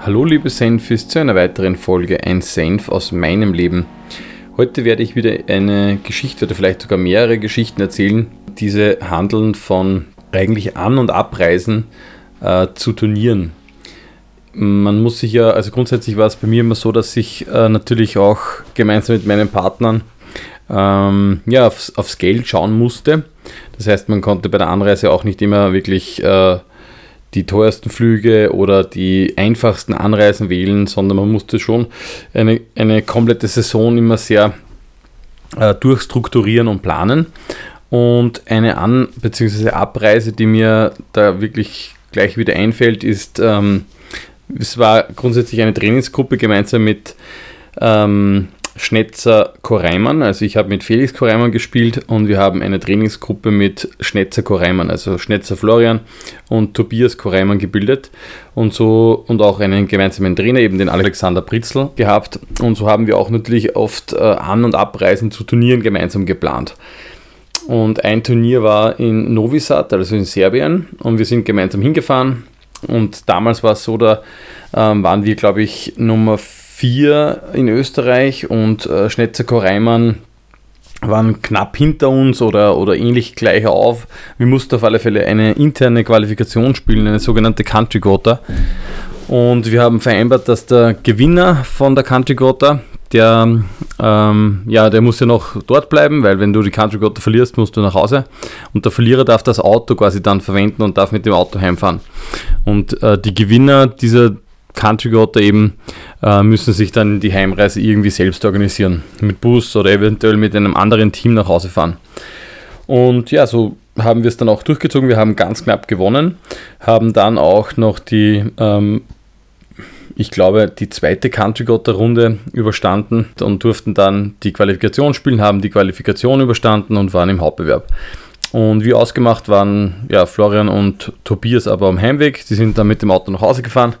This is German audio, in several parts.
Hallo liebe Senfis zu einer weiteren Folge Ein Senf aus meinem Leben. Heute werde ich wieder eine Geschichte oder vielleicht sogar mehrere Geschichten erzählen. Diese handeln von eigentlich An- und Abreisen äh, zu Turnieren. Man muss sich ja, also grundsätzlich war es bei mir immer so, dass ich äh, natürlich auch gemeinsam mit meinen Partnern ähm, ja, aufs, aufs, Geld schauen musste. Das heißt, man konnte bei der Anreise auch nicht immer wirklich äh, die teuersten Flüge oder die einfachsten Anreisen wählen, sondern man musste schon eine, eine komplette Saison immer sehr äh, durchstrukturieren und planen. Und eine An- bzw. Abreise, die mir da wirklich gleich wieder einfällt, ist, ähm, es war grundsätzlich eine Trainingsgruppe gemeinsam mit ähm, Schnetzer Koreimann. Also ich habe mit Felix Koreimann gespielt und wir haben eine Trainingsgruppe mit Schnetzer Koreimann, also Schnetzer Florian und Tobias Koreimann gebildet und so und auch einen gemeinsamen Trainer, eben den Alexander Pritzl gehabt. Und so haben wir auch natürlich oft äh, An- und Abreisen zu Turnieren gemeinsam geplant. Und ein Turnier war in Novi Sad, also in Serbien, und wir sind gemeinsam hingefahren. Und damals war es so, da ähm, waren wir, glaube ich, Nummer 4 vier in Österreich und äh, Schnetzerko Reimann waren knapp hinter uns oder, oder ähnlich gleich auf. Wir mussten auf alle Fälle eine interne Qualifikation spielen, eine sogenannte Country Gota. Und wir haben vereinbart, dass der Gewinner von der Country Gota, der, ähm, ja, der muss ja noch dort bleiben, weil wenn du die Country Gota verlierst, musst du nach Hause. Und der Verlierer darf das Auto quasi dann verwenden und darf mit dem Auto heimfahren. Und äh, die Gewinner dieser Country Gotter eben äh, müssen sich dann die Heimreise irgendwie selbst organisieren. Mit Bus oder eventuell mit einem anderen Team nach Hause fahren. Und ja, so haben wir es dann auch durchgezogen. Wir haben ganz knapp gewonnen, haben dann auch noch die, ähm, ich glaube, die zweite Country Gotter Runde überstanden und durften dann die Qualifikation spielen, haben die Qualifikation überstanden und waren im Hauptbewerb. Und wie ausgemacht waren ja, Florian und Tobias aber am Heimweg. Die sind dann mit dem Auto nach Hause gefahren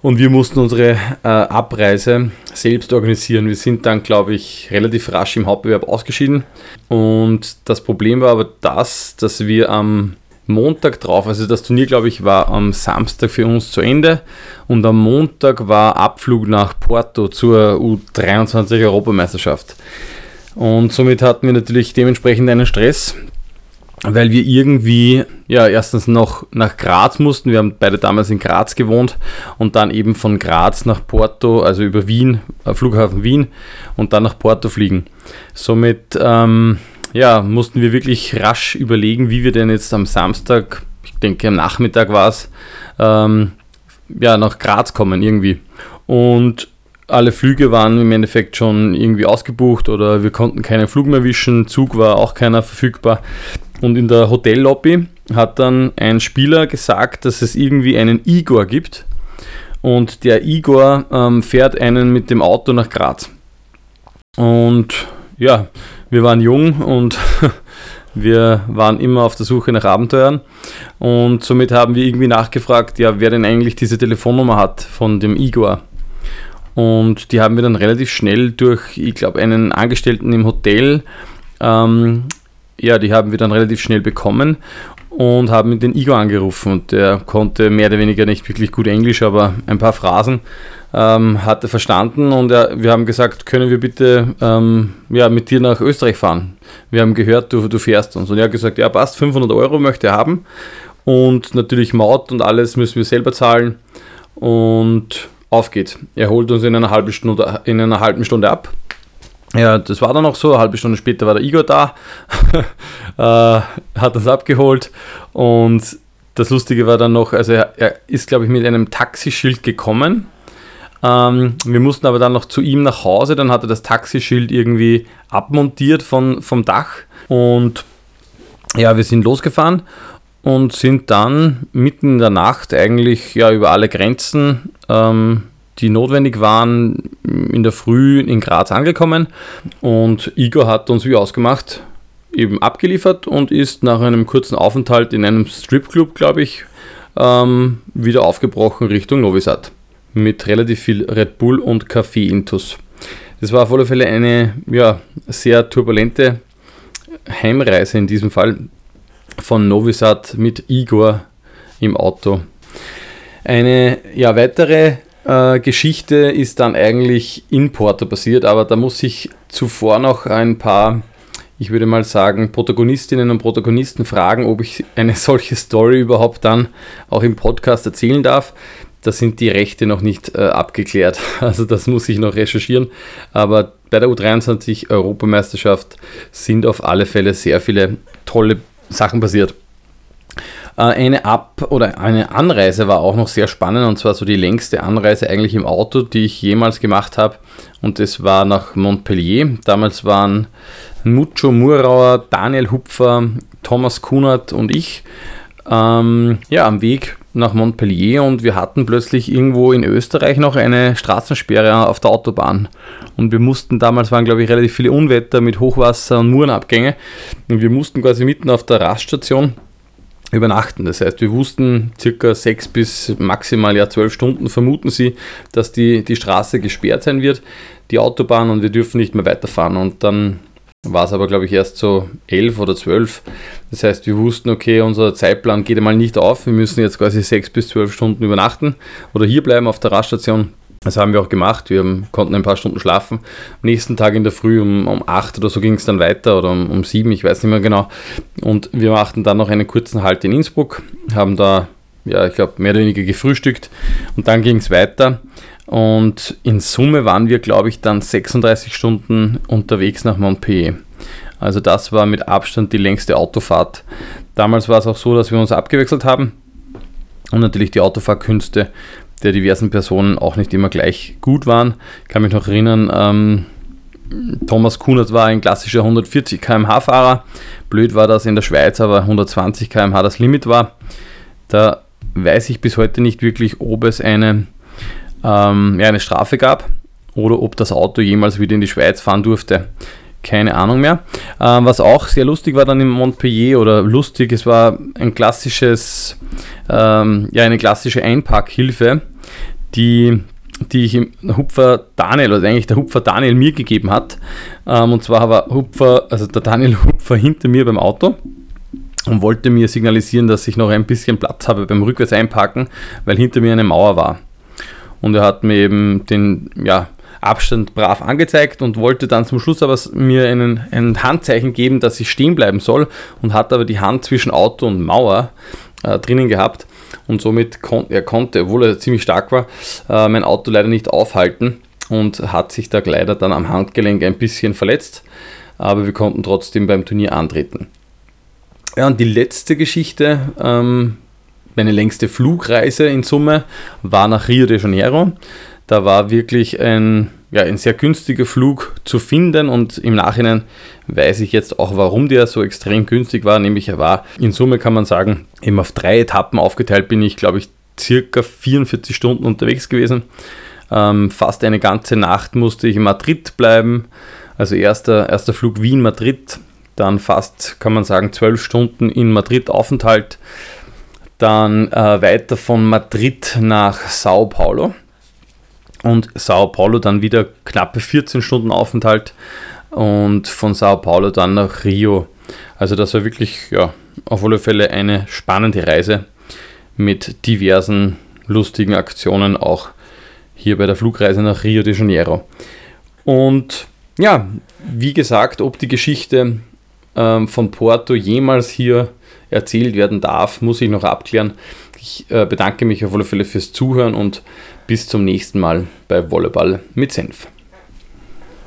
und wir mussten unsere äh, Abreise selbst organisieren. Wir sind dann, glaube ich, relativ rasch im Hauptbewerb ausgeschieden. Und das Problem war aber das, dass wir am Montag drauf, also das Turnier, glaube ich, war am Samstag für uns zu Ende. Und am Montag war Abflug nach Porto zur U23 Europameisterschaft. Und somit hatten wir natürlich dementsprechend einen Stress weil wir irgendwie, ja, erstens noch nach Graz mussten. Wir haben beide damals in Graz gewohnt und dann eben von Graz nach Porto, also über Wien, äh, Flughafen Wien und dann nach Porto fliegen. Somit, ähm, ja, mussten wir wirklich rasch überlegen, wie wir denn jetzt am Samstag, ich denke am Nachmittag war es, ähm, ja, nach Graz kommen irgendwie. Und alle Flüge waren im Endeffekt schon irgendwie ausgebucht oder wir konnten keinen Flug mehr wischen, Zug war auch keiner verfügbar. Und in der Hotellobby hat dann ein Spieler gesagt, dass es irgendwie einen Igor gibt. Und der Igor ähm, fährt einen mit dem Auto nach Graz. Und ja, wir waren jung und wir waren immer auf der Suche nach Abenteuern. Und somit haben wir irgendwie nachgefragt, ja, wer denn eigentlich diese Telefonnummer hat von dem Igor. Und die haben wir dann relativ schnell durch, ich glaube, einen Angestellten im Hotel ähm, ja, die haben wir dann relativ schnell bekommen und haben den Igor angerufen. Und der konnte mehr oder weniger nicht wirklich gut Englisch, aber ein paar Phrasen ähm, hat er verstanden. Und er, wir haben gesagt, können wir bitte ähm, ja, mit dir nach Österreich fahren? Wir haben gehört, du, du fährst uns. Und er hat gesagt, ja passt, 500 Euro möchte er haben. Und natürlich Maut und alles müssen wir selber zahlen. Und auf geht's. Er holt uns in einer halben Stunde, in einer halben Stunde ab ja, das war dann auch so. Eine halbe Stunde später war der Igor da, äh, hat uns abgeholt und das Lustige war dann noch, also er, er ist, glaube ich, mit einem Taxischild gekommen. Ähm, wir mussten aber dann noch zu ihm nach Hause, dann hat er das Taxischild irgendwie abmontiert von, vom Dach und ja, wir sind losgefahren und sind dann mitten in der Nacht eigentlich ja über alle Grenzen ähm, die notwendig waren, in der Früh in Graz angekommen und Igor hat uns wie ausgemacht eben abgeliefert und ist nach einem kurzen Aufenthalt in einem Stripclub, glaube ich, ähm, wieder aufgebrochen Richtung Novi Sad mit relativ viel Red Bull und Kaffee-Intus. Das war auf alle Fälle eine ja, sehr turbulente Heimreise in diesem Fall von Novi Sad mit Igor im Auto. Eine ja, weitere äh, Geschichte ist dann eigentlich in Porto passiert, aber da muss ich zuvor noch ein paar, ich würde mal sagen, Protagonistinnen und Protagonisten fragen, ob ich eine solche Story überhaupt dann auch im Podcast erzählen darf. Da sind die Rechte noch nicht äh, abgeklärt. Also das muss ich noch recherchieren. Aber bei der U23 Europameisterschaft sind auf alle Fälle sehr viele tolle Sachen passiert. Äh, eine Ab- oder eine Anreise war auch noch sehr spannend und zwar so die längste Anreise eigentlich im Auto, die ich jemals gemacht habe. Und das war nach Montpellier. Damals waren Mucho Murauer, Daniel Hupfer, Thomas Kunert und ich ähm, ja, am Weg nach Montpellier und wir hatten plötzlich irgendwo in Österreich noch eine Straßensperre auf der Autobahn. Und wir mussten, damals waren glaube ich relativ viele Unwetter mit Hochwasser und Murenabgänge. Und wir mussten quasi mitten auf der Raststation übernachten. Das heißt, wir wussten circa sechs bis maximal ja zwölf Stunden vermuten sie, dass die, die Straße gesperrt sein wird, die Autobahn und wir dürfen nicht mehr weiterfahren. Und dann war es aber, glaube ich, erst so elf oder zwölf. Das heißt, wir wussten, okay, unser Zeitplan geht einmal nicht auf. Wir müssen jetzt quasi sechs bis zwölf Stunden übernachten oder hier bleiben auf der Raststation. Das haben wir auch gemacht. Wir konnten ein paar Stunden schlafen. Am nächsten Tag in der Früh um, um 8 oder so ging es dann weiter oder um, um 7, ich weiß nicht mehr genau. Und wir machten dann noch einen kurzen Halt in Innsbruck, haben da, ja, ich glaube, mehr oder weniger gefrühstückt und dann ging es weiter. Und in Summe waren wir, glaube ich, dann 36 Stunden unterwegs nach Montpellier. Also das war mit Abstand die längste Autofahrt. Damals war es auch so, dass wir uns abgewechselt haben und natürlich die Autofahrkünste der diversen Personen auch nicht immer gleich gut waren. Ich kann mich noch erinnern, ähm, Thomas Kunert war ein klassischer 140 km/h Fahrer. Blöd war das in der Schweiz, aber 120 km/h das Limit war. Da weiß ich bis heute nicht wirklich, ob es eine, ähm, ja, eine Strafe gab oder ob das Auto jemals wieder in die Schweiz fahren durfte. Keine Ahnung mehr. Ähm, was auch sehr lustig war dann in Montpellier oder lustig, es war ein klassisches, ähm, ja, eine klassische Einparkhilfe, die die ich im Hupfer Daniel, oder eigentlich der Hupfer Daniel mir gegeben hat. Ähm, und zwar war Hupfer, also der Daniel Hupfer hinter mir beim Auto und wollte mir signalisieren, dass ich noch ein bisschen Platz habe beim Rückwärts einparken, weil hinter mir eine Mauer war. Und er hat mir eben den ja, Abstand brav angezeigt und wollte dann zum Schluss aber mir einen, ein Handzeichen geben, dass ich stehen bleiben soll und hat aber die Hand zwischen Auto und Mauer äh, drinnen gehabt und somit kon er konnte, obwohl er ziemlich stark war, äh, mein Auto leider nicht aufhalten und hat sich da leider dann am Handgelenk ein bisschen verletzt, aber wir konnten trotzdem beim Turnier antreten. Ja, und die letzte Geschichte, ähm, meine längste Flugreise in Summe, war nach Rio de Janeiro. Da war wirklich ein, ja, ein sehr günstiger Flug zu finden und im Nachhinein weiß ich jetzt auch, warum der so extrem günstig war. Nämlich er war in Summe, kann man sagen, eben auf drei Etappen aufgeteilt bin ich, glaube ich, circa 44 Stunden unterwegs gewesen. Ähm, fast eine ganze Nacht musste ich in Madrid bleiben. Also erster, erster Flug Wien-Madrid, dann fast, kann man sagen, zwölf Stunden in Madrid Aufenthalt. Dann äh, weiter von Madrid nach Sao Paulo und Sao Paulo dann wieder knappe 14 Stunden Aufenthalt und von Sao Paulo dann nach Rio. Also das war wirklich ja, auf alle Fälle eine spannende Reise mit diversen lustigen Aktionen auch hier bei der Flugreise nach Rio de Janeiro. Und ja, wie gesagt, ob die Geschichte ähm, von Porto jemals hier erzählt werden darf, muss ich noch abklären. Ich äh, bedanke mich auf alle Fälle fürs Zuhören und bis zum nächsten Mal bei Volleyball mit Senf.